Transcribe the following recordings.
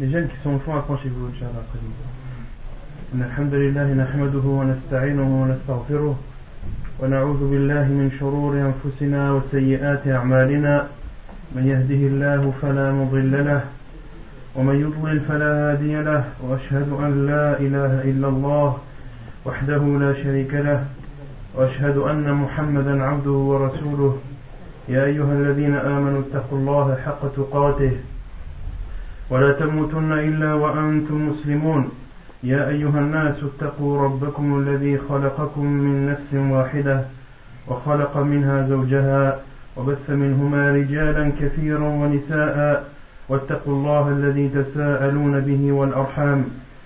Les jeunes qui sont au fond, approchez-vous, Inch'Allah, après إن الحمد لله نحمده ونستعينه ونستغفره ونعوذ بالله من شرور أنفسنا وسيئات أعمالنا من يهده الله فلا مضل له ومن يضلل فلا هادي له وأشهد أن لا إله إلا الله وحده لا شريك له وأشهد أن محمدا عبده ورسوله. يا أيها الذين آمنوا اتقوا الله حق تقاته. ولا تموتن إلا وأنتم مسلمون. يا أيها الناس اتقوا ربكم الذي خلقكم من نفس واحدة وخلق منها زوجها وبث منهما رجالا كثيرا ونساء واتقوا الله الذي تساءلون به والأرحام.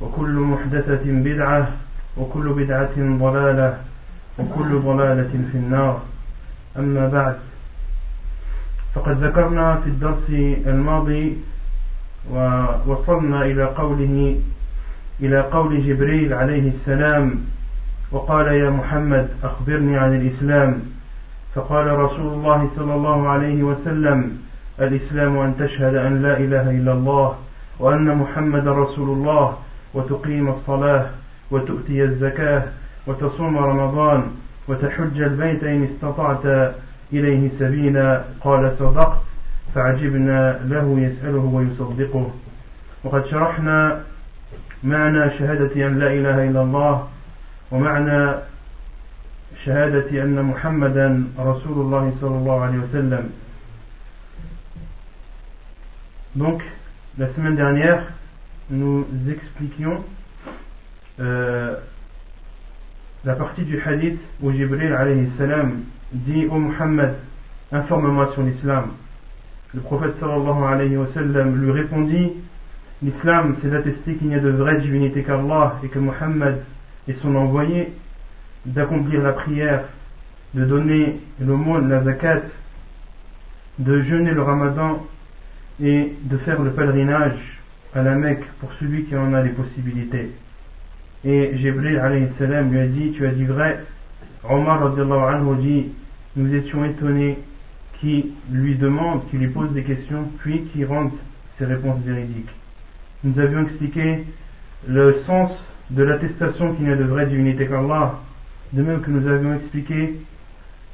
وكل محدثة بدعة وكل بدعة ضلالة وكل ضلالة في النار. أما بعد فقد ذكرنا في الدرس الماضي ووصلنا إلى قوله إلى قول جبريل عليه السلام وقال يا محمد أخبرني عن الإسلام. فقال رسول الله صلى الله عليه وسلم الإسلام أن تشهد أن لا إله إلا الله وأن محمد رسول الله وتقيم الصلاة وتؤتي الزكاة وتصوم رمضان وتحج البيت إن استطعت إليه سبيلا قال صدقت فعجبنا له يسأله ويصدقه. وقد شرحنا معنى شهادة أن لا إله إلا الله ومعنى شهادة أن محمدا رسول الله صلى الله عليه وسلم. Donc, la semaine dernière, nous expliquions euh, la partie du hadith où Jibril alayhi salam dit oh Muhammad, informe-moi sur l'islam. Le prophète sallallahu alayhi wa sallam lui répondit L'islam, c'est d'attester qu'il n'y a de vraie divinité qu'Allah et que Muhammad est son envoyé, d'accomplir la prière, de donner l'aumône, la zakat, de jeûner le ramadan et de faire le pèlerinage à la Mecque pour celui qui en a les possibilités. Et Jibril salam lui a dit Tu as dit vrai. Omar anhu dit Nous étions étonnés qui lui demande, qui lui pose des questions, puis qui rende ses réponses véridiques. Nous avions expliqué le sens de l'attestation qu'il n'y a de vraie divinité qu'Allah, de même que nous avions expliqué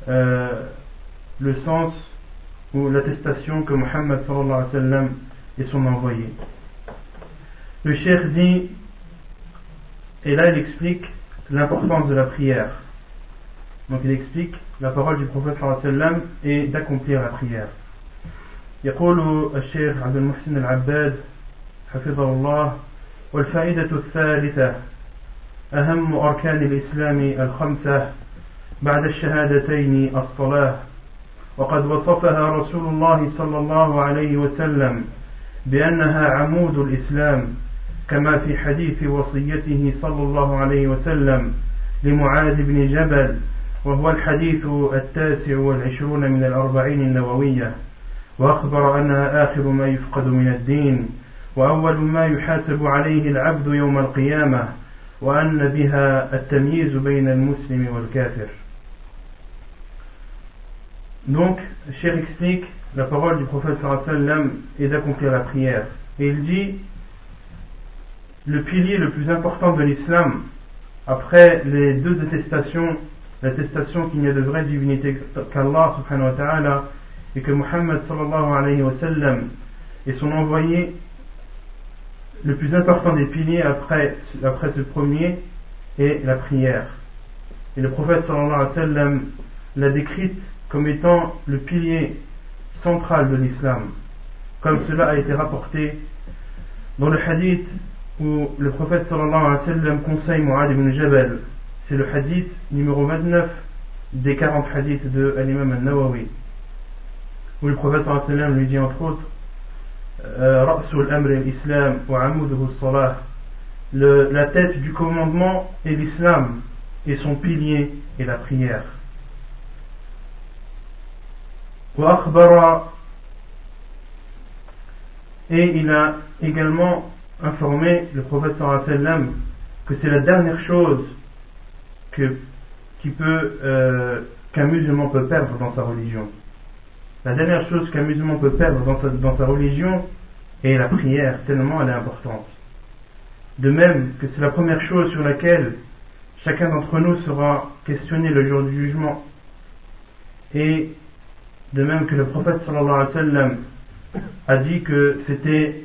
euh, le sens ou l'attestation que Muhammad sallallahu alayhi wa est son envoyé. Le cheikh dit, et là il explique l'importance de la prière. Donc il explique la parole du prophète sallallahu alayhi wa sallam et d'accomplir la prière. يقول الشيخ عبد المحسن العباد حفظه الله والفائدة الثالثة أهم أركان الإسلام الخمسة بعد الشهادتين الصلاة وقد وصفها رسول الله صلى الله عليه وسلم بأنها عمود الإسلام كما في حديث وصيته صلى الله عليه وسلم لمعاذ بن جبل وهو الحديث التاسع والعشرون من الأربعين النووية وأخبر أنها آخر ما يفقد من الدين وأول ما يحاسب عليه العبد يوم القيامة وأن بها التمييز بين المسلم والكافر Donc, Cher explique la parole du prophète sallam est d'accomplir la prière. Et il dit le pilier le plus important de l'islam, après les deux attestations, l'attestation qu'il n'y a de vraie divinité qu'Allah subhanahu wa ta'ala et que Muhammad sallallahu alayhi wa sallam est son envoyé, le plus important des piliers après, après ce premier est la prière. Et le prophète sallallahu alayhi wa l'a décrite comme étant le pilier central de l'islam, comme cela a été rapporté dans le hadith où le prophète sallallahu alayhi wa sallam conseille Mu'ad ibn Jabal. C'est le hadith numéro 29 des 40 hadiths de l'imam al-Nawawi, où le prophète sallam lui dit entre autres euh, wa salah la tête du commandement est l'islam et son pilier est la prière. Et il a également informé le prophète sallam que c'est la dernière chose que, qui peut, euh, qu'un musulman peut perdre dans sa religion. La dernière chose qu'un musulman peut perdre dans sa, dans sa religion est la prière, tellement elle est importante. De même que c'est la première chose sur laquelle chacun d'entre nous sera questionné le jour du jugement. Et de même que le prophète sallallahu alayhi wa sallam a dit que c'était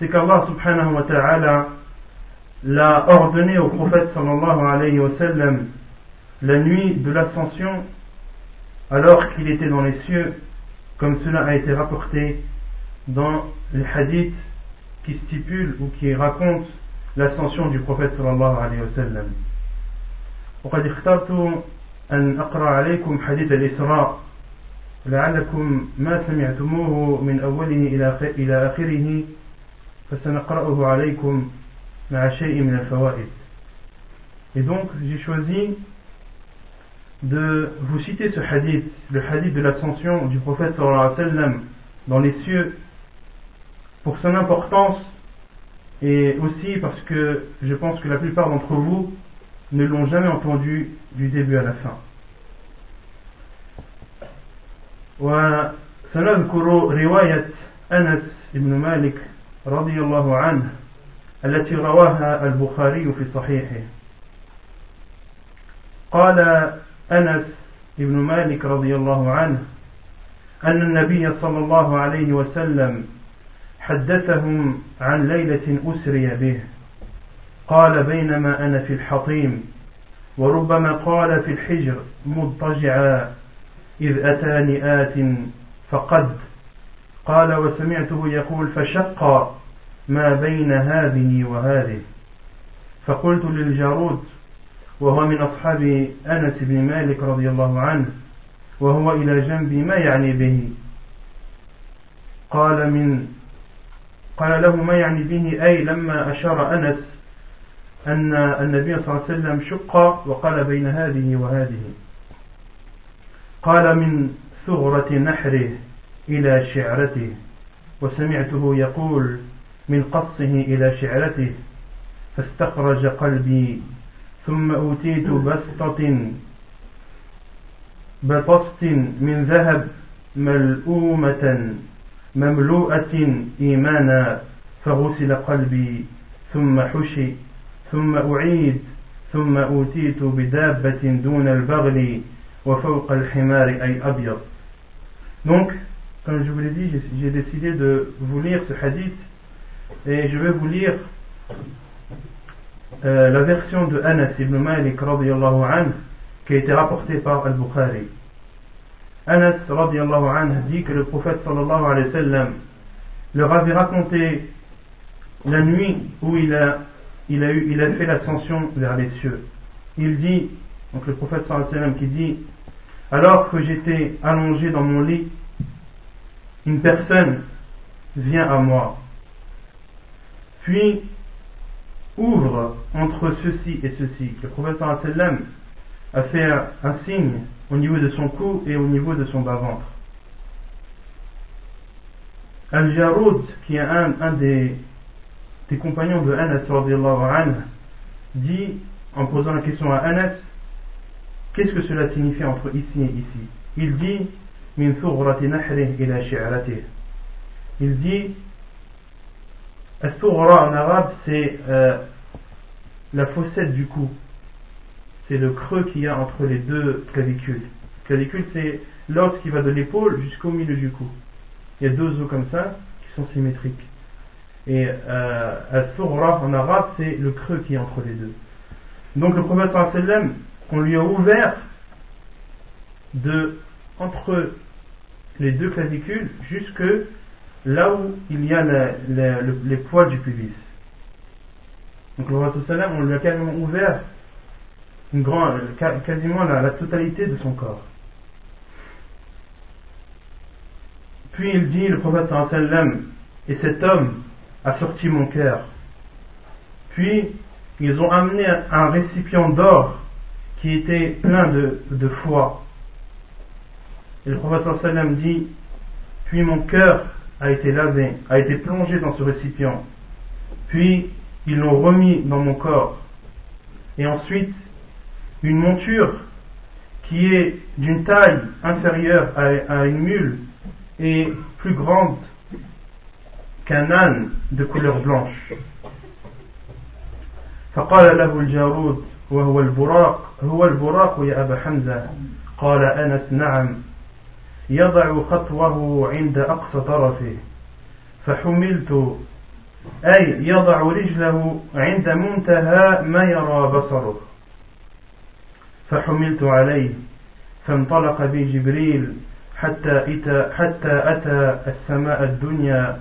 c'est qu'Allah subhanahu wa ta'ala l'a ordonné au prophète sallallahu alayhi wa sallam la nuit de l'ascension alors qu'il était dans les cieux, comme cela a été rapporté dans les hadiths qui stipule ou qui raconte l'ascension du prophète sallallahu alayhi wa sallam. وقد اخترت أن أقرأ عليكم حديث الإسراء لعلكم ما سمعتموه من أوله إلى آخره فسنقرأه عليكم مع شيء من الفوائد Et donc j'ai choisi de vous citer ce hadith, le hadith de l'ascension du prophète sallallahu alayhi wa sallam dans les cieux pour son importance et aussi parce que je pense que la plupart d'entre vous ne l'ont jamais entendu du début à la fin. وسنذكر رواية أنس بن مالك رضي الله عنه التي رواها البخاري في صحيحه. قال أنس بن مالك رضي الله عنه أن النبي صلى الله عليه وسلم حدثهم عن ليلة أسري به. قال بينما أنا في الحطيم وربما قال في الحجر مضطجعا إذ أتاني آت فقد قال وسمعته يقول فشق ما بين هذه وهذه. فقلت للجارود وهو من أصحاب أنس بن مالك رضي الله عنه وهو إلى جنبي ما يعني به؟ قال من قال له ما يعني به؟ أي لما أشار أنس أن النبي صلى الله عليه وسلم شق وقال بين هذه وهذه. قال من ثغرة نحره. إلى شعرته وسمعته يقول من قصه إلى شعرته فاستخرج قلبي ثم أوتيت بسطة بطست من ذهب ملؤومة مملوءة إيمانا فغسل قلبي ثم حشي ثم أعيد ثم أوتيت بدابة دون البغل وفوق الحمار أي أبيض. Donc, comme je vous l'ai dit, j'ai décidé de vous lire ce hadith et je vais vous lire euh, la version de Anas ibn Malik anhu qui a été rapportée par Al-Bukhari. Anas radiallahu anhu dit que le prophète sallallahu alayhi sallam leur avait raconté la nuit où il a, il a, eu, il a fait l'ascension vers les cieux. Il dit, donc le prophète sallallahu alayhi wa sallam qui dit, alors que j'étais allongé dans mon lit, une personne vient à moi, puis ouvre entre ceci et ceci. Le sallam a fait un signe au niveau de son cou et au niveau de son bas-ventre. Al-Jaroud, qui est un, des, compagnons de Anas, dit, en posant la question à Anas, qu'est-ce que cela signifie entre ici et ici? Il dit, Il dit, al en arabe, c'est euh, la fossette du cou. c'est le creux qu'il y a entre les deux clavicules. Clavicule, c'est l'os qui va de l'épaule jusqu'au milieu du cou. Il y a deux os comme ça qui sont symétriques. Et euh, Al-Surra en arabe, c'est le creux qui est entre les deux. Donc le prophète on lui a ouvert de entre les deux clavicules jusque là où il y a les poils du pubis. Donc le prophète sallam, on lui a carrément ouvert quasiment la, totalité de son corps. Puis il dit, le prophète sallam, et cet homme a sorti mon cœur. Puis ils ont amené un récipient d'or qui était plein de, de foi. Et le prophète sallam dit, puis mon cœur a été lavé, a été plongé dans ce récipient. Puis ils l'ont remis dans mon corps. Et ensuite, une monture qui est d'une taille inférieure à, une mule et plus grande qu'un âne de couleur blanche. فقال له الجارود وهو البراق هو البراق يا أبا حمزة قال أنس نعم يضع خطوه عند أقصى طرفه. فحملت أي يضع رجله عند منتهى ما يرى بصره. فحملت عليه فانطلق بي جبريل حتى أتى, حتى أتى السماء الدنيا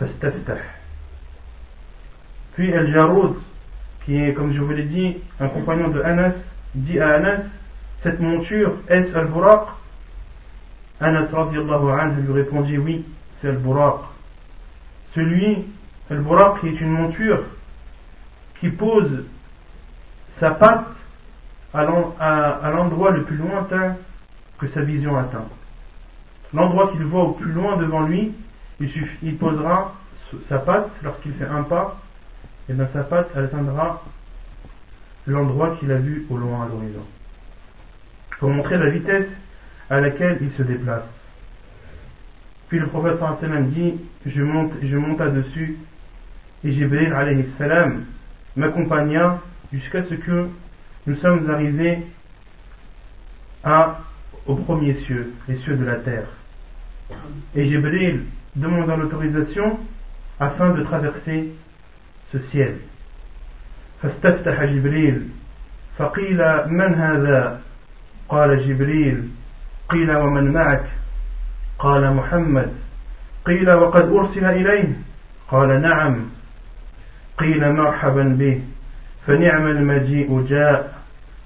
فاستفتح. Puis El Jaroud, qui est, comme je vous l'ai dit, un compagnon de Anas, dit à Anas, cette monture, est-ce Al-Buraq Anas anhu lui répondit, oui, c'est Al-Buraq. Celui, Al-Buraq, qui est une monture qui pose sa patte à l'endroit le plus lointain que sa vision atteint. L'endroit qu'il voit au plus loin devant lui, il, il posera sa patte lorsqu'il fait un pas, et bien sa patte atteindra l'endroit qu'il a vu au loin à l'horizon. Pour montrer la vitesse à laquelle il se déplace. Puis le prophète sallam dit Je monte, je monta dessus, et Jibril alayhi salam m'accompagna jusqu'à ce que nous sommes arrivés à, au premier cieux, les cieux de la terre. Et Jibril demanda l'autorisation afin de traverser ce ciel. فاستفتح جبريل فقيل من هذا قال جبريل قيل ومن معك؟ قال محمد. قيل وقد أرسل إليه؟ قال نعم. قيل مرحبا به. فنعم المجيء جاء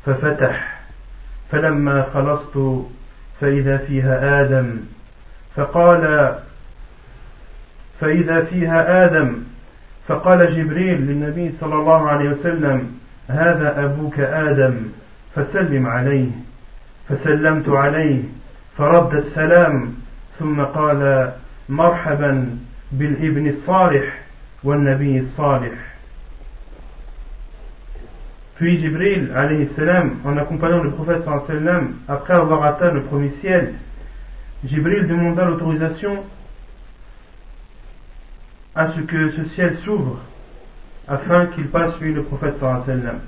ففتح. فلما خلصت فإذا فيها آدم. فقال فإذا فيها آدم. فقال جبريل للنبي صلى الله عليه وسلم هذا أبوك آدم فسلم عليه. فسلمت عليه فرد السلام ثم قال مرحبا بالابن الصالح والنبي الصالح Puis Jibril, alayhi salam, en accompagnant le prophète sallam, après avoir atteint le premier ciel, Jibril demanda l'autorisation à ce que ce ciel s'ouvre afin qu'il passe lui le prophète sallam.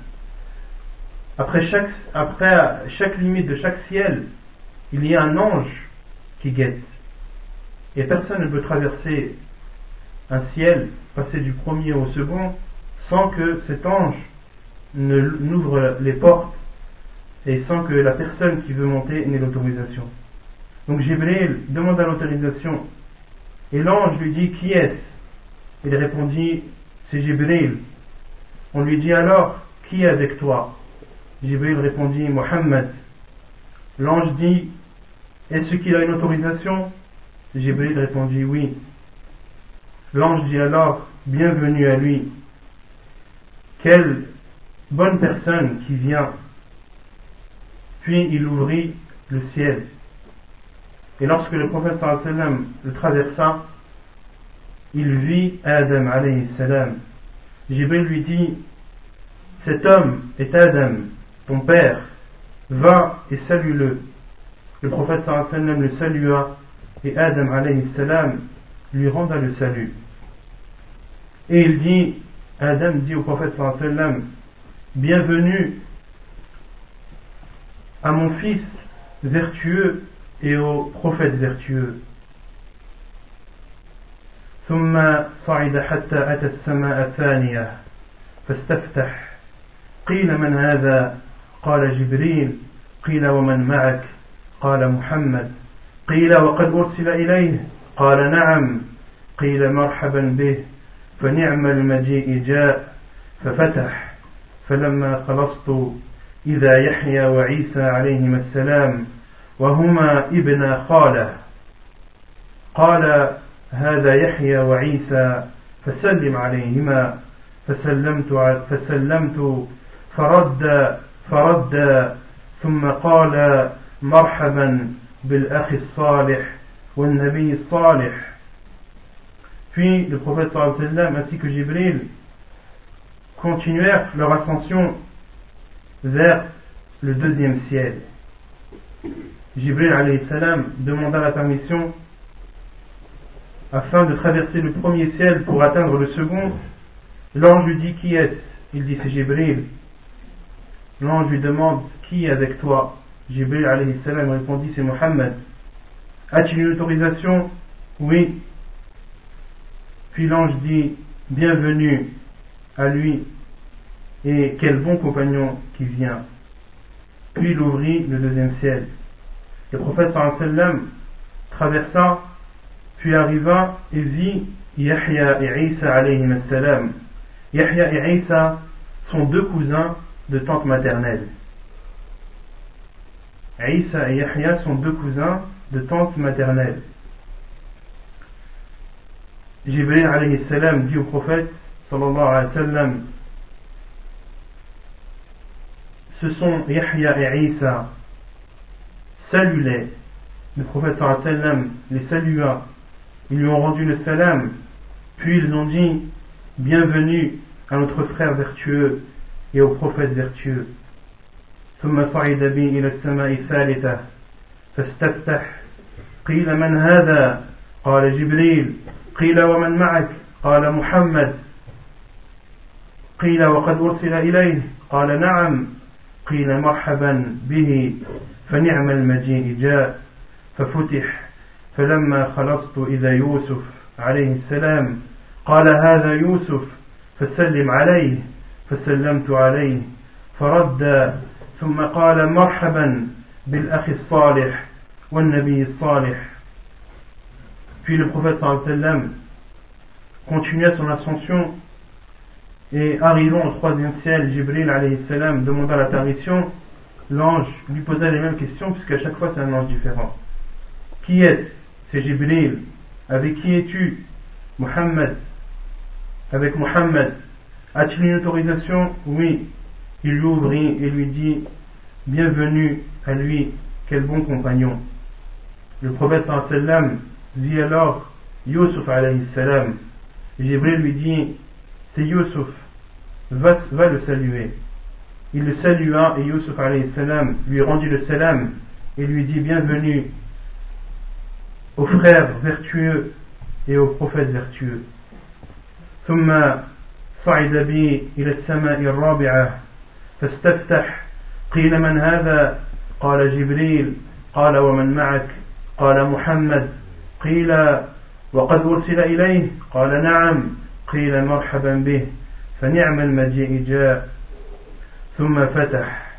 Après chaque, limite de chaque ciel, il y a un ange qui guette. Et personne ne peut traverser un ciel, passer du premier au second, sans que cet ange n'ouvre les portes et sans que la personne qui veut monter n'ait l'autorisation. Donc Jibril demande l'autorisation et l'ange lui dit qui est-ce? Il répondit c'est Jibril. On lui dit alors qui est avec toi? Jibril répondit Mohammed. L'ange dit est-ce qu'il a une autorisation? Jibril répondit oui. L'ange dit alors bienvenue à lui. Quelle bonne personne qui vient. Puis il ouvrit le ciel. Et lorsque le prophète sallam le traversa, il vit Adam alayhi salam. Jibril lui dit Cet homme est Adam, ton père, va et salue-le. Le prophète sallam le salua et Adam alayhi salam lui renda le salut. Et il dit Adam dit au prophète sallam Bienvenue à mon fils vertueux et au prophète vertueux. ثم صعد حتى أتى السماء الثانية فاستفتح قيل من هذا قال جبريل قيل ومن معك؟ قال محمد. قيل وقد أرسل إليه؟ قال نعم. قيل مرحبا به فنعم المجيء جاء ففتح. فلما خلصت إذا يحيى وعيسى عليهما السلام وهما ابن خاله. قال هذا يحيى وعيسى فسلم عليهما. فسلمت فسلمت فرد فرد ثم قال مرحبا بالأخ الصالح والنبي الصالح Puis le prophète sallam ainsi que Jibril continuèrent leur ascension vers le deuxième ciel. Jibril alayhi salam demanda la permission afin de traverser le premier ciel pour atteindre le second. L'ange lui dit qui est Il dit c'est Jibril. L'ange lui demande qui est avec toi? Jibril alayhi salam répondit c'est Mohammed. As-tu une autorisation? Oui. Puis l'ange dit bienvenue à lui et quel bon compagnon qui vient. Puis il ouvrit le deuxième ciel. Le prophète traversa, puis arriva et vit Yahya et Isa. Yahya et Isa sont deux cousins de tante maternelle. Isa et Yahya sont deux cousins de tante maternelle. Jibril alayhi salam dit au prophète sallallahu alayhi ce sont Yahya et Isa saluaient le prophète sallallahu alayhi les salua. Ils lui ont rendu le salam. Puis ils ont dit bienvenue à notre frère vertueux et au prophète vertueux ثم صعد بي إلى السماء الثالثة. فاستفتح. قيل من هذا؟ قال جبريل. قيل ومن معك؟ قال محمد. قيل وقد أرسل إليه. قال نعم. قيل مرحبا به. فنعم المجيء جاء. ففتح. فلما خلصت إذا يوسف عليه السلام قال هذا يوسف فسلم عليه. فسلمت عليه فرد ثم قال مرحبا بالأخ الصالح والنبي الصالح Puis le prophète sallam continua son ascension et arrivant au troisième ciel, Jibril alayhi salam demanda la permission. L'ange lui posa les mêmes questions puisqu'à chaque fois c'est un ange différent. Qui est C'est Jibril. Avec qui es-tu Muhammad. Avec Muhammad. As-tu une autorisation? Oui. Il lui ouvrit et lui dit Bienvenue à lui, quel bon compagnon. Le prophète sallam dit alors Yusuf alayhi salam. Jibril lui dit C'est Yusuf, va, va, le saluer. Il le salua et Yusuf alayhi salam lui rendit le salam et lui dit Bienvenue aux frères vertueux et aux prophètes vertueux. صعد بي إلى السماء الرابعة فاستفتح قيل من هذا؟ قال جبريل قال ومن معك؟ قال محمد. قيل وقد أرسل إليه؟ قال نعم. قيل مرحبا به فنعم المجيء جاء. ثم فتح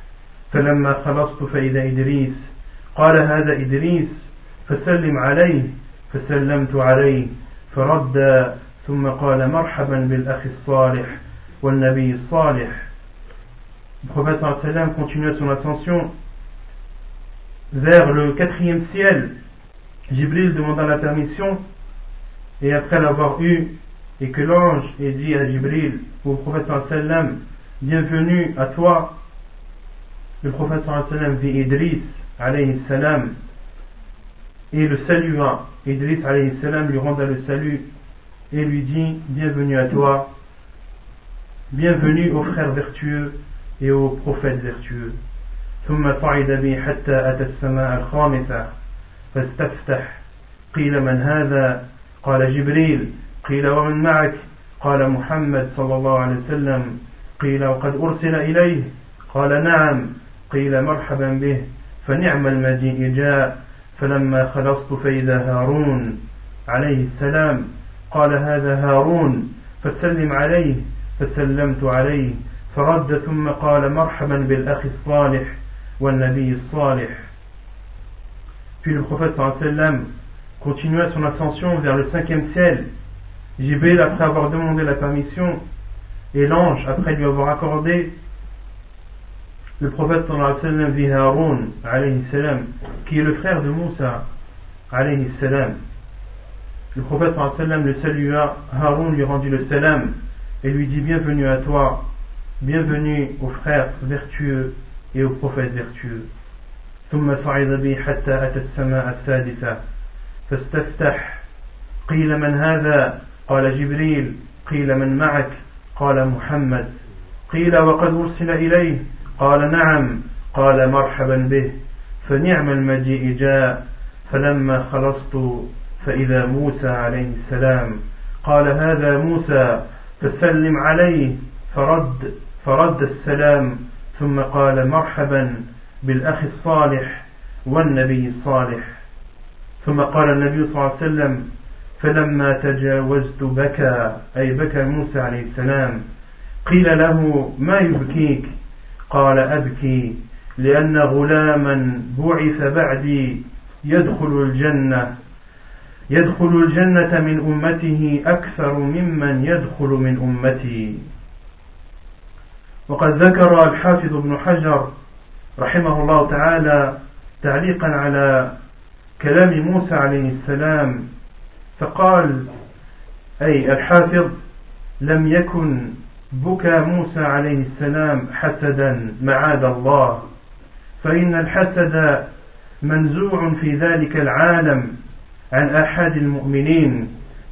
فلما خلصت فإذا إدريس. قال هذا إدريس فسلم عليه فسلمت عليه فرد ثم قال مرحبا بالأخ الصالح والنبي الصالح Le prophète sallam continua son ascension vers le quatrième ciel Jibril demanda la permission et après l'avoir eu et que l'ange ait dit à Jibril au prophète sallam bienvenue à toi le prophète sallam vit Idris alayhi salam et le salua Idris alayhi salam lui renda le salut et lui dit bienvenue à toi. Bienvenue aux frères vertueux et aux prophètes vertueux. ثم صعد بي حتى أتى السماء الخامسة فاستفتح قيل من هذا قال جبريل قيل ومن معك قال محمد صلى الله عليه وسلم قيل وقد أرسل إليه قال نعم قيل مرحبا به فنعم المجيء جاء فلما خلصت فإذا هارون عليه السلام قال هذا هارون فسلم عليه فسلمت عليه فرد ثم قال مرحبا بالأخ الصالح والنبي الصالح Puis le prophète sallam continua son ascension vers le cinquième ciel. Jibril, après avoir demandé la permission, et l'ange, après lui avoir accordé, le prophète sallam vit Haroun, qui est le frère de Moussa, salam. Le prophète sallam le salua, Haroun lui rendit le salam et lui dit Bienvenue à toi, bienvenue aux frères vertueux et aux prophètes vertueux. ثم صعد بي حتى أتى السماء السادسة فاستفتح قيل من هذا قال جبريل قيل من معك قال محمد قيل وقد أرسل إليه قال نعم قال مرحبا به فنعم المجيء جاء فلما خلصت فإذا موسى عليه السلام قال هذا موسى فسلم عليه فرد فرد السلام ثم قال مرحبا بالأخ الصالح والنبي الصالح. ثم قال النبي صلى الله عليه وسلم فلما تجاوزت بكى أي بكى موسى عليه السلام قيل له ما يبكيك؟ قال أبكي لأن غلاما بعث بعدي يدخل الجنة. يدخل الجنة من أمته أكثر ممن يدخل من أمتي. وقد ذكر الحافظ ابن حجر رحمه الله تعالى تعليقا على كلام موسى عليه السلام فقال أي الحافظ لم يكن بكى موسى عليه السلام حسدا معاذ الله فإن الحسد منزوع في ذلك العالم عن أحد المؤمنين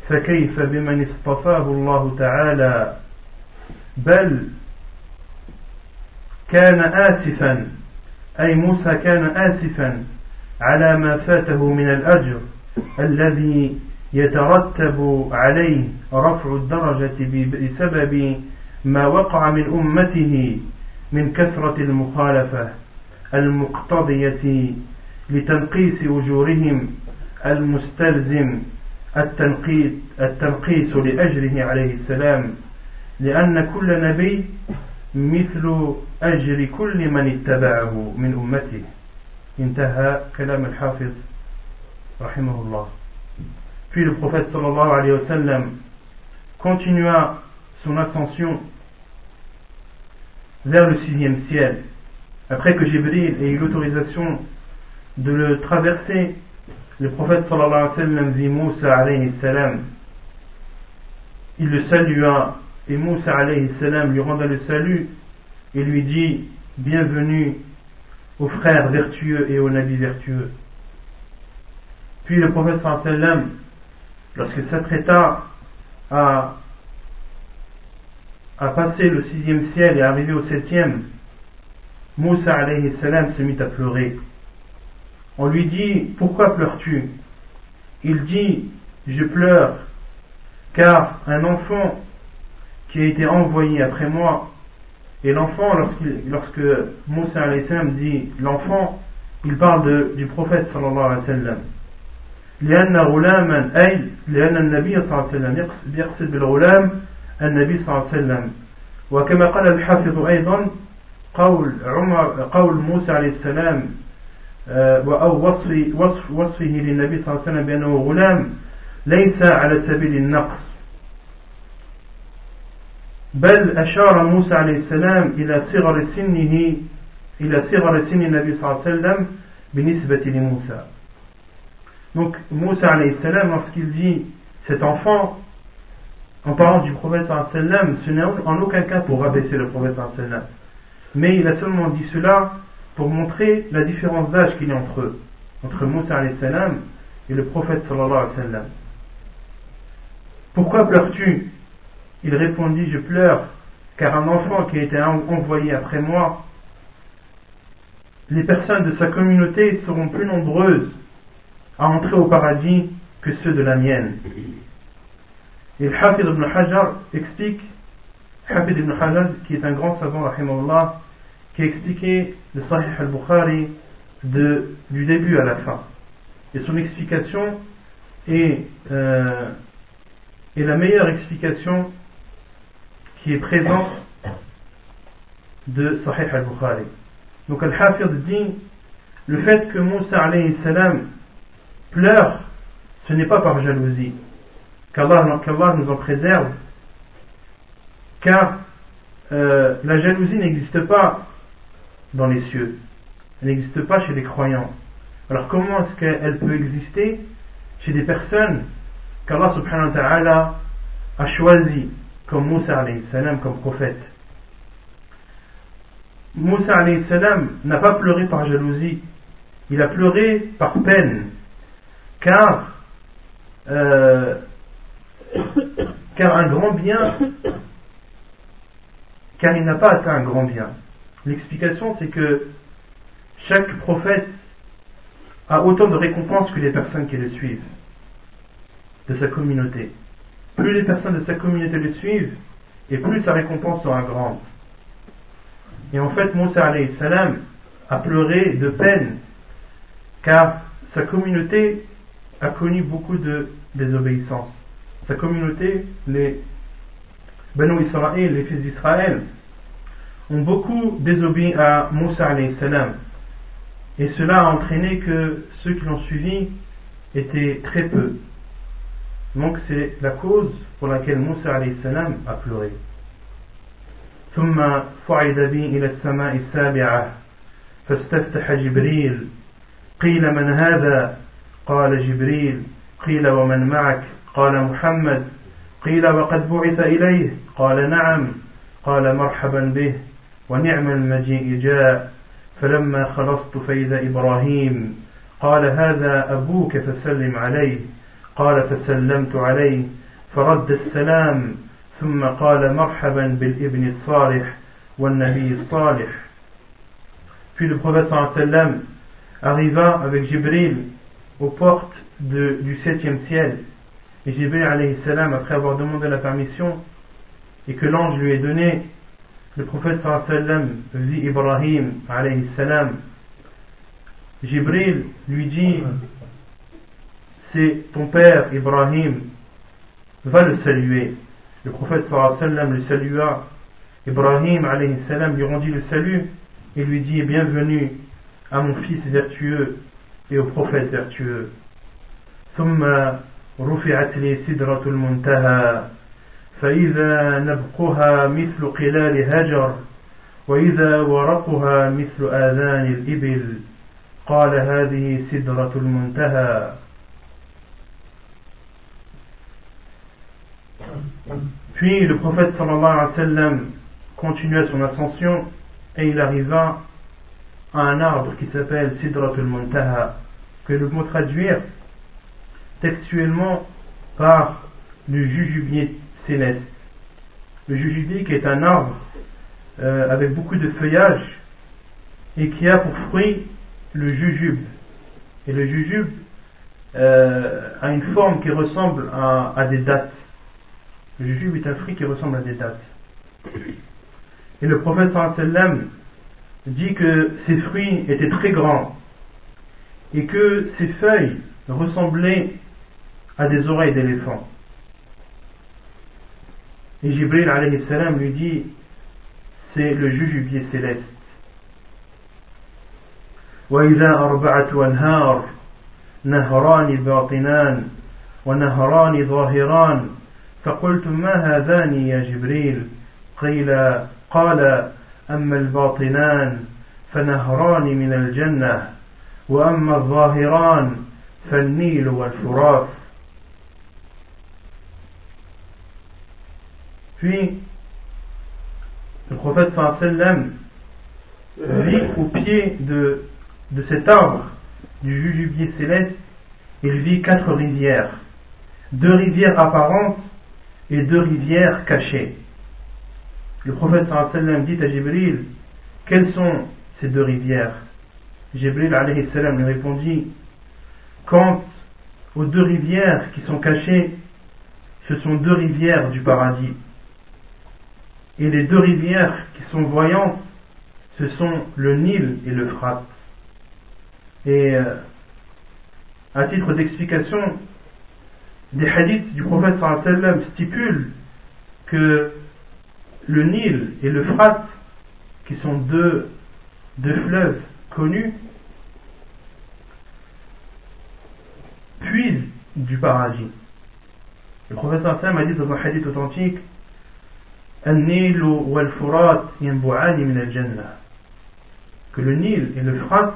فكيف بمن اصطفاه الله تعالى؟ بل كان آسفا أي موسى كان آسفا على ما فاته من الأجر الذي يترتب عليه رفع الدرجة بسبب ما وقع من أمته من كثرة المخالفة المقتضية لتنقيس أجورهم. المستلزم التنقيس, التنقيس لأجره عليه السلام لأن كل نبي مثل أجر كل من اتبعه من أمته انتهى كلام الحافظ رحمه الله Puis le prophète sallallahu alayhi wa sallam continua son ascension vers le sixième ciel. Après que Jibril ait eu l'autorisation de le traverser, le prophète sallallahu vit Moussa alayhi. Il le salua et Moussa alayhi lui rendit le salut et lui dit Bienvenue aux frères vertueux et aux nabis vertueux. Puis le prophète sallallahu alayhi wa sallam, lorsqu'il s'apprêta à à passer le sixième ciel et arriver au septième, Moussa alayhi salam se mit à pleurer. On lui dit Pourquoi pleures-tu Il dit Je pleure car un enfant qui a été envoyé après moi, et l'enfant, lorsque Moussa alayhi salam dit l'enfant, il parle de, du prophète sallallahu alayhi wa sallam. لأن غلاما أي لأن النبي صلى الله عليه وسلم يقصد بالغلام النبي صلى الله عليه وسلم وكما قال الحافظ أيضا قول عمر قول موسى عليه السلام أو وصف وصف وصفه للنبي صلى الله عليه وسلم بأنه غلام ليس على سبيل النقص بل أشار موسى عليه السلام إلى صغر سنه إلى صغر سن النبي صلى الله عليه وسلم بالنسبة لموسى Donc Moussa alayhi salam, lorsqu'il dit cet enfant, en parlant du prophète sallam, ce n'est en aucun cas pour rabaisser le prophète sallam. Mais il a seulement dit cela pour montrer la différence d'âge qu'il y a entre eux, entre Moussa et le prophète sallallahu alayhi wa. Pourquoi pleures-tu? Il répondit Je pleure car un enfant qui a été envoyé après moi, les personnes de sa communauté seront plus nombreuses à entrer au paradis que ceux de la mienne. Et le Hafid ibn Hajar explique, Hafid ibn Hajar, qui est un grand savant, rahimahullah, qui a expliqué le Sahih al-Bukhari, du début à la fin. Et son explication est, euh, est la meilleure explication qui est présente de Sahih al-Bukhari. Donc Al-Hafid dit le fait que Moussa salam pleure, ce n'est pas par jalousie, qu'Allah nous en préserve, car euh, la jalousie n'existe pas dans les cieux, elle n'existe pas chez les croyants. Alors comment est-ce qu'elle peut exister chez des personnes qu'Allah subhanahu wa ta'ala a choisi comme Moussa alayhi salam comme prophète Moussa alayhi salam n'a pas pleuré par jalousie, il a pleuré par peine, car, euh, car un grand bien, car il n'a pas atteint un grand bien. L'explication c'est que chaque prophète a autant de récompenses que les personnes qui le suivent, de sa communauté. Plus les personnes de sa communauté le suivent, et plus sa récompense sera grande. Et en fait, Moussa salam a pleuré de peine, car sa communauté a connu beaucoup de désobéissance. Sa communauté, les Banu Israël, les fils d'Israël, ont beaucoup désobéi à Moussa salam. Et cela a entraîné que ceux qui l'ont suivi étaient très peu. Donc c'est la cause pour laquelle Moussa salam a pleuré. ثم صعد بي إلى السماء السابعة فاستفتح جبريل قيل من هذا قال جبريل قيل ومن معك قال محمد قيل وقد بعث إليه قال نعم قال مرحبا به ونعم المجيء جاء فلما خلصت فإذا إبراهيم قال هذا أبوك فسلم عليه قال فسلمت عليه فرد السلام ثم قال مرحبا بالابن الصالح والنبي الصالح Puis le prophète sallam arriva avec Jibril aux portes de, du septième ciel. Et Jibril alayhi salam, après avoir demandé la permission et que l'ange lui ait donné, le prophète sallam vit Ibrahim alayhi. Jibril lui dit C'est ton père Ibrahim, va le saluer. Le prophète sallam le salua. Ibrahim alayhi lui rendit le salut et lui dit Bienvenue à mon fils vertueux et au prophète vertueux. فإذا نبقها مثل قلال هجر وإذا ورقها مثل آذان الإبل قال هذه سدرة المنتهى Puis le prophète sallallahu alayhi wa sallam continua son ascension et il arriva à un arbre qui s'appelle Sidratul Muntaha, que nous pouvons traduire textuellement par le jujubier le jujubier qui est un arbre euh, avec beaucoup de feuillage et qui a pour fruit le jujube. Et le jujube euh, a une forme qui ressemble à des dates. Le jujube est un fruit qui ressemble à des dates. Et le prophète sallam dit que ces fruits étaient très grands et que ces feuilles ressemblaient à des oreilles d'éléphant. Et Jibril lui dit c'est le jujubier céleste. وإذا أربعة أنهار نهران باطنان ونهران ظاهران فقلت ما هذان يا جبريل قيل قال أما الباطنان فنهران من الجنة وأما الظاهران فالنيل والفرات Puis, le prophète sallam vit au pied de, cet arbre du jujubier céleste, il vit quatre rivières, deux rivières apparentes et deux rivières cachées. Le prophète sallam dit à Jibril Quelles sont ces deux rivières? Jibril lui répondit Quant aux deux rivières qui sont cachées, ce sont deux rivières du paradis. Et les deux rivières qui sont voyantes, ce sont le Nil et le. Et euh, à titre d'explication, des hadiths du prophète sallam stipulent que le Nil et le Frat, qui sont deux, deux fleuves connus, puisent du paradis. Le prophète sallam a dit dans un hadith authentique النيل والفرات ينبعان من الجنة que le Nil et le Frat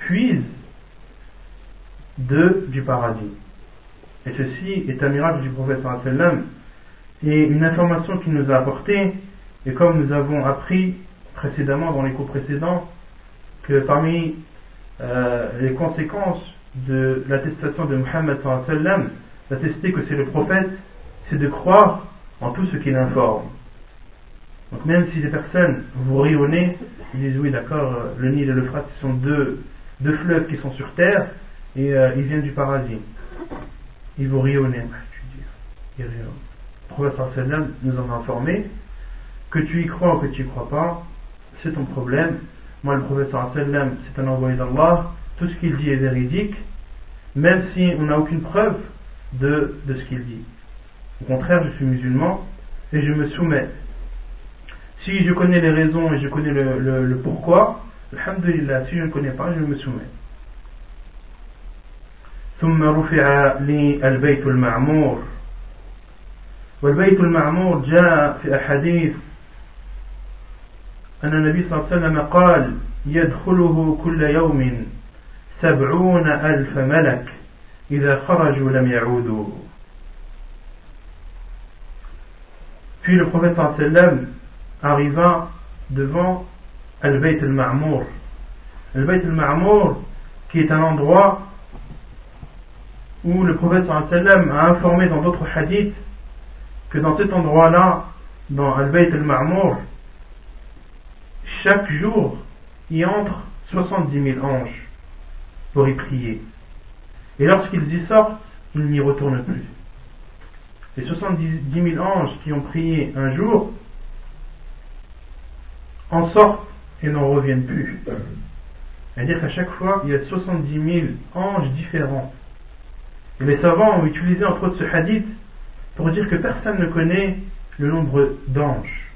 puisent de, du paradis. Et ceci est un miracle du prophète sallam et une information qu'il nous a apportée, et comme nous avons appris précédemment dans les cours précédents, que parmi euh, les conséquences de l'attestation de Muhammad sallam, d'attester que c'est le prophète, c'est de croire en tout ce qu'il informe. Donc même si des personnes vous rayonnez, ils disent oui d'accord, euh, le Nil et le Frat sont deux, deux fleuves qui sont sur terre et euh, ils viennent du paradis. Ils vous rayonnez. Le prophète sallam nous en a informé que tu y crois ou que tu y crois pas, c'est ton problème. Moi le sallam c'est un envoyé d'Allah, tout ce qu'il dit est véridique, même si on n'a aucune preuve de, de ce qu'il dit. Au contraire, je suis musulman et je me soumets si je connais les raisons et je connais le, le, le pourquoi, alhamdulillah, si je ne connais pas, je me soumets. ثم رفع لي البيت المعمور والبيت المعمور جاء في أحاديث أن النبي صلى الله عليه وسلم قال يدخله كل يوم سبعون ألف ملك إذا خرجوا لم يعودوا Puis le prophète sallam arriva devant Al-Bayt al-Ma'mour. Al-Bayt al-Ma'mour, qui est un endroit où le prophète a informé dans d'autres hadiths que dans cet endroit-là, dans Al-Bayt al-Ma'mour, chaque jour y entre 70 000 anges pour y prier. Et lorsqu'ils y sortent, ils n'y retournent plus. Les 70 000 anges qui ont prié un jour en sortent et n'en reviennent plus. C'est-à-dire qu'à chaque fois, il y a 70 000 anges différents. Et les savants ont utilisé entre autres ce hadith pour dire que personne ne connaît le nombre d'anges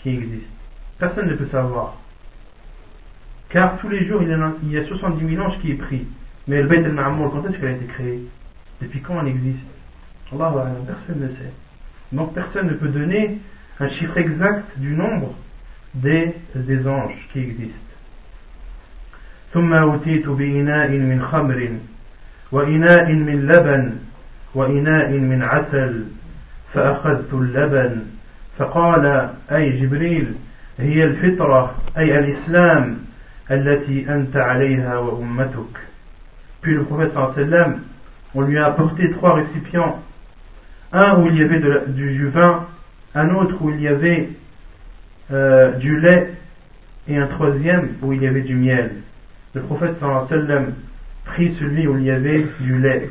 qui existent. Personne ne peut savoir. Car tous les jours, il y a 70 000 anges qui est pris. Mais le Beit al-Ma'amour, quand est-ce qu'elle a été créée? Depuis quand elle existe? Allah, personne ne sait. Donc personne ne peut donner un chiffre exact du nombre des, des anges qui existent. ثم أوتيت بإناء من خمر وإناء من لبن وإناء من عسل فأخذت اللبن فقال أي جبريل هي الفطرة أي الإسلام التي أنت عليها وأمتك Puis le prophète sallam, on lui a apporté trois récipients. Un où il y avait de, du, du vin, un autre où il y avait euh, du lait et un troisième où il y avait du miel. Le prophète sallam prit celui où il y avait du lait.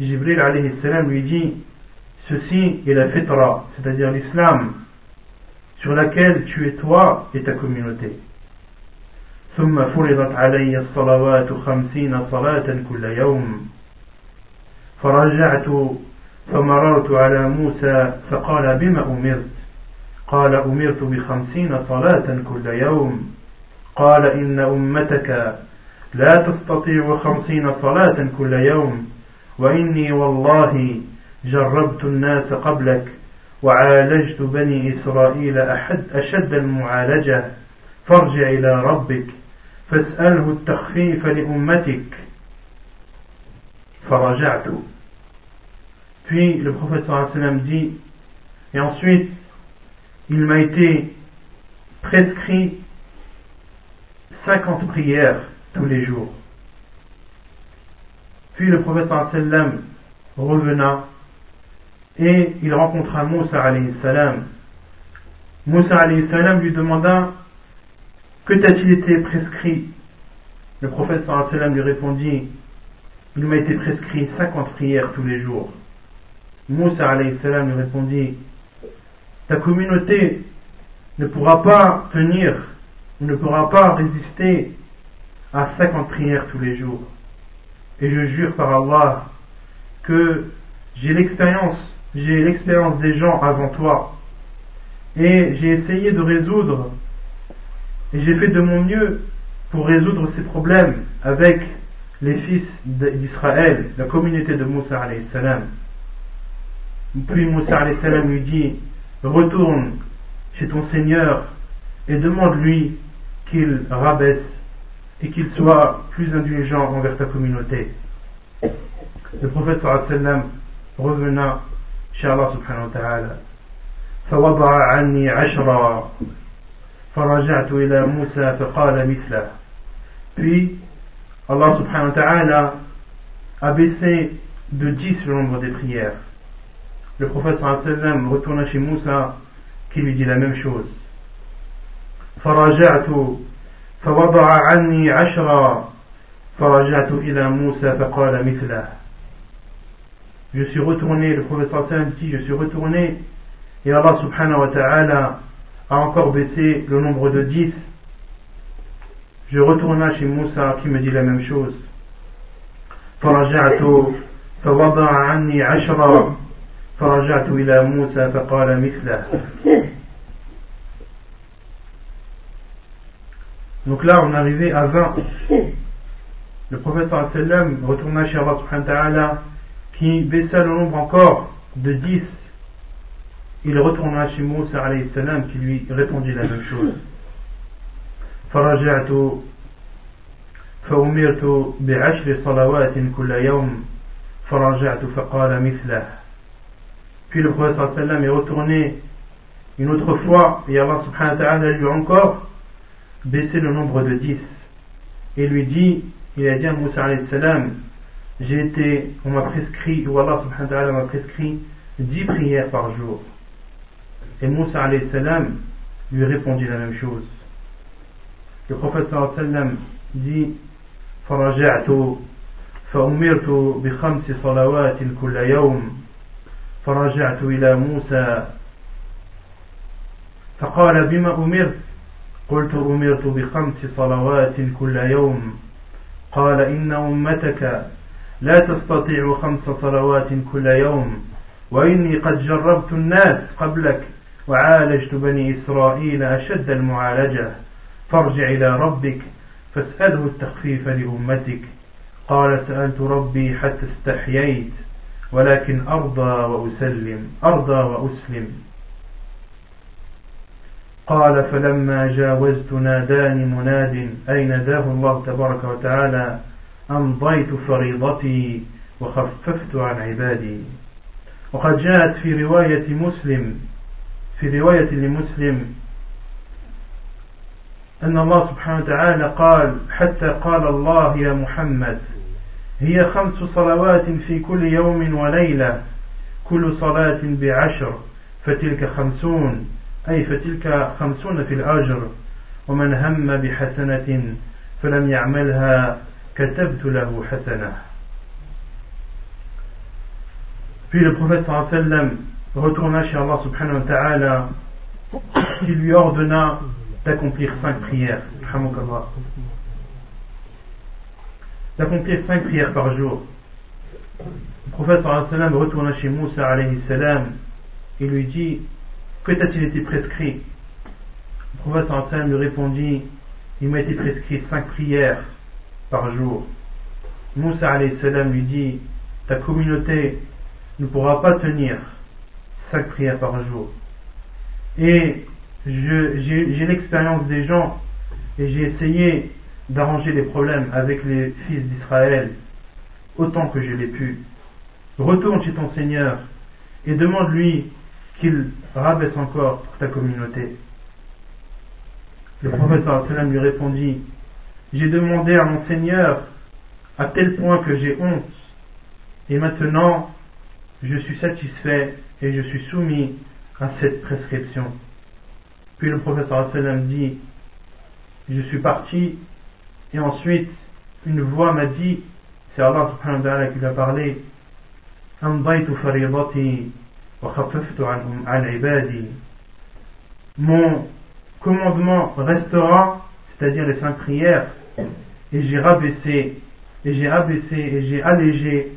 Jibril alayhi salam lui dit Ceci est la fitra, c'est-à-dire l'islam, sur laquelle tu es toi et ta communauté. ثم فرضت علي الصلوات خمسين صلاة كل يوم فرجعت فمررت على موسى فقال بما أمرت قال أمرت بخمسين صلاة كل يوم. قال إن أمتك لا تستطيع خمسين صلاة كل يوم وإني والله جربت الناس قبلك وعالجت بني إسرائيل أحد أشد المعالجة. فارجع إلى ربك فاسأله التخفيف لأمتك. فرجعت. Puis le prophète sallam dit, et ensuite il m'a été prescrit 50 prières tous les jours. Puis le prophète sallam revena et il rencontra Moussa alayhi salam. Moussa alayhi salam lui demanda Que t'a-t-il été prescrit? Le prophète sallam lui répondit Il m'a été prescrit 50 prières tous les jours. Moussa alayhi salam lui répondit ta communauté ne pourra pas tenir, ne pourra pas résister à 50 prières tous les jours. Et je jure par Allah que j'ai l'expérience, j'ai l'expérience des gens avant toi. Et j'ai essayé de résoudre, et j'ai fait de mon mieux pour résoudre ces problèmes avec les fils d'Israël, la communauté de Moussa alayhi salam. Puis Moussa alayhi salam lui dit, retourne chez ton Seigneur et demande-lui qu'il rabaisse et qu'il soit plus indulgent envers ta communauté. Le prophète sallam revena chez Allah subhanahu wa ta'ala. فوضع عني عشرا فرجعت إلى موسى فقال مثله puis Allah subhanahu wa ta'ala a baissé de 10 le nombre des prières le prophète sallallahu alayhi wa sallam retourna chez Moussa qui lui dit la même chose فرجعت فوضع عني عشرا فرجعت إلى موسى فقال مثله je suis retourné, le prophète sallam dit, je suis retourné, et Allah subhanahu wa ta'ala a encore baissé le nombre de 10. Je retourna chez Moussa qui me dit la même chose. فرجعت فوضع عني عشرا فرجعت إلى موسى فقال مثله Donc là, on est arrivé à 20. Le prophète sallam retourna chez Allah subhanahu wa ta'ala qui baissa le nombre encore de 10. Il retourna chez Moussa alayhi salam qui lui répondit la même chose. فرجعت فأمرت بعشر صلوات كل يوم فرجعت فقال مثله Puis le prophète sallam est retourné une autre fois et Allah subhanahu wa ta'ala lui a encore baissé le nombre de 10 et lui dit, il a dit à Moussa alayhi salam j'ai été, on m'a prescrit, ou Allah subhanahu wa ta'ala m'a prescrit 10 prières par jour. Et Moussa alayhi salam lui répondit la même chose. Le prophète sallallahu alayhi wa sallam dit فرجعت فأمرت بخمس صلوات كل يوم فرجعت إلى موسى. فقال بما أمرت؟ قلت أمرت بخمس صلوات كل يوم. قال إن أمتك لا تستطيع خمس صلوات كل يوم وإني قد جربت الناس قبلك وعالجت بني إسرائيل أشد المعالجة. فارجع إلى ربك فاسأله التخفيف لأمتك. قال سألت ربي حتى استحييت. ولكن أرضى وأسلم أرضى وأسلم. قال فلما جاوزت ناداني مناد أي ناداه الله تبارك وتعالى أمضيت فريضتي وخففت عن عبادي. وقد جاءت في رواية مسلم في رواية لمسلم أن الله سبحانه وتعالى قال حتى قال الله يا محمد هي خمس صلوات في كل يوم وليلة كل صلاة بعشر فتلك خمسون أي فتلك خمسون في الأجر. ومن هم بحسنة فلم يعملها كتبت له حسنة. Puis le prophète sallam retourna chez Allah subhanahu wa ta'ala qui lui ordonna d'accomplir cinq prières. D'accomplir cinq prières par jour. Le prophète sallam retourna chez Moussa alayhi salam et lui dit Que t'a-t-il été prescrit? Le prophète lui répondit Il m'a été prescrit cinq prières par jour. Moussa salam lui dit Ta communauté ne pourra pas tenir cinq prières par jour. Et j'ai l'expérience des gens et j'ai essayé d'arranger les problèmes avec les fils d'Israël autant que je l'ai pu. Retourne chez ton Seigneur et demande-lui qu'il rabaisse encore ta communauté. Le prophète lui répondit j'ai demandé à mon Seigneur à tel point que j'ai honte. Et maintenant, je suis satisfait et je suis soumis à cette prescription. Puis le professeur dit, je suis parti et ensuite une voix m'a dit, c'est Allah subhanahu wa ta'ala qui a parlé, mon commandement restera, c'est-à-dire les cinq prières, et j'ai rabaissé, et j'ai abaissé, et j'ai allégé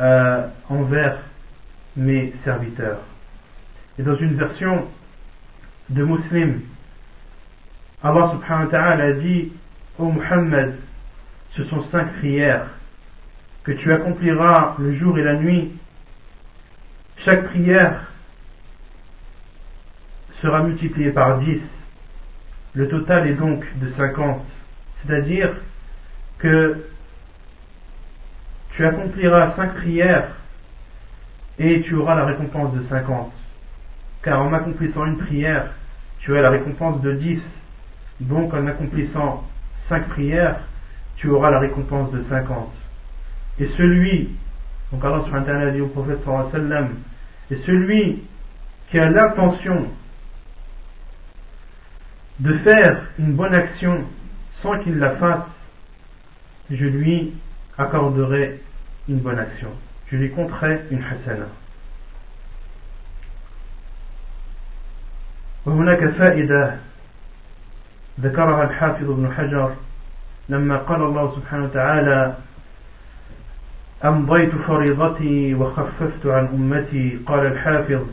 euh, envers mes serviteurs. Et dans une version de Muslim, Allah subhanahu wa ta'ala a dit Ô Muhammad, ce sont cinq prières que tu accompliras le jour et la nuit. Chaque prière sera multipliée par dix. Le total est donc de cinquante. C'est-à-dire que tu accompliras cinq prières et tu auras la récompense de cinquante. Car en accomplissant une prière, tu as la récompense de dix. Donc en accomplissant cinq prières, tu auras la récompense de cinquante. Et celui, donc Allah sur a dit au prophète sallam, et celui qui a l'intention de faire une bonne action sans qu'il la fasse, je lui accorderai une bonne action. Je lui compterai une hasana. وهناك فائدة ذكرها الحافظ ابن حجر لما قال الله سبحانه وتعالى أمضيت فريضتي وخففت عن أمتي قال الحافظ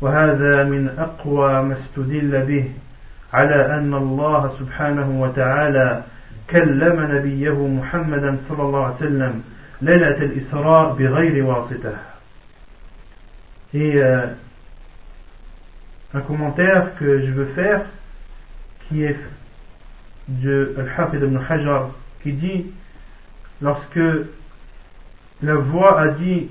وهذا من أقوى ما استدل به على أن الله سبحانه وتعالى كلم نبيه محمدا صلى الله عليه وسلم ليلة الإسراء بغير واسطة. Et euh, un commentaire que je veux faire de Al-Hafid ibn Hajar qui dit lorsque la voix a dit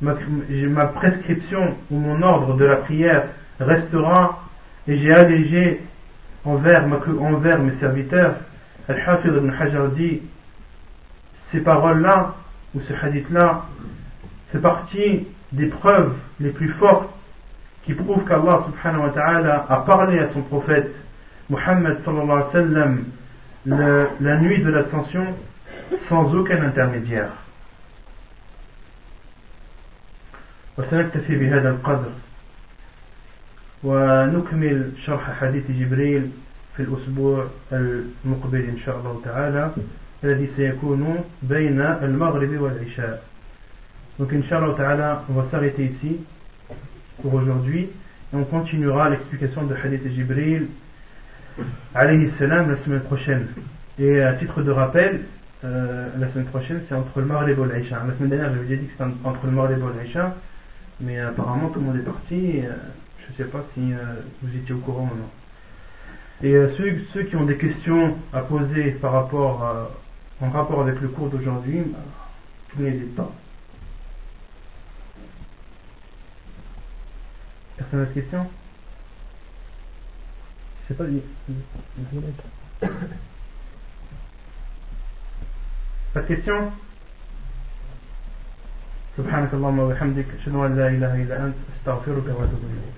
ma, prescription ou mon ordre de la prière restera et j'ai allégé envers, envers mes serviteurs Al-Hafid ibn Hajar dit ces paroles-là ou ce hadith-là fait partie des preuves les plus fortes qui prouvent qu'Allah subhanahu wa ta'ala a parlé à son prophète Muhammad sallallahu alayhi wa sallam le, la nuit de l'ascension sans aucun intermédiaire. وسنكتفي بهذا القدر ونكمل شرح حديث جبريل في الأسبوع المقبل إن شاء الله تعالى الذي سيكون بين المغرب والعشاء Donc Inch'Allah Ta'ala, on va s'arrêter ici pour aujourd'hui et on continuera l'explication de Hadith Jibril alayhi salam la semaine prochaine. Et à titre de rappel, euh, la semaine prochaine c'est entre le Maghrib et l'Aïcha. La semaine dernière j'avais dit que c'était entre le Maghrib et l'Aïcha, mais apparemment tout le monde est parti. Euh, je ne sais pas si euh, vous étiez au courant ou non. Et ceux, qui ont des questions à poser par rapport en rapport avec le cours d'aujourd'hui, bah, n'hésitez pas. Personne n'a de questions Sais pas. Pas de questions سبحانك اللهم وبحمدك أشهد أن لا إله إلا أنت أستغفرك وأتوب إليك.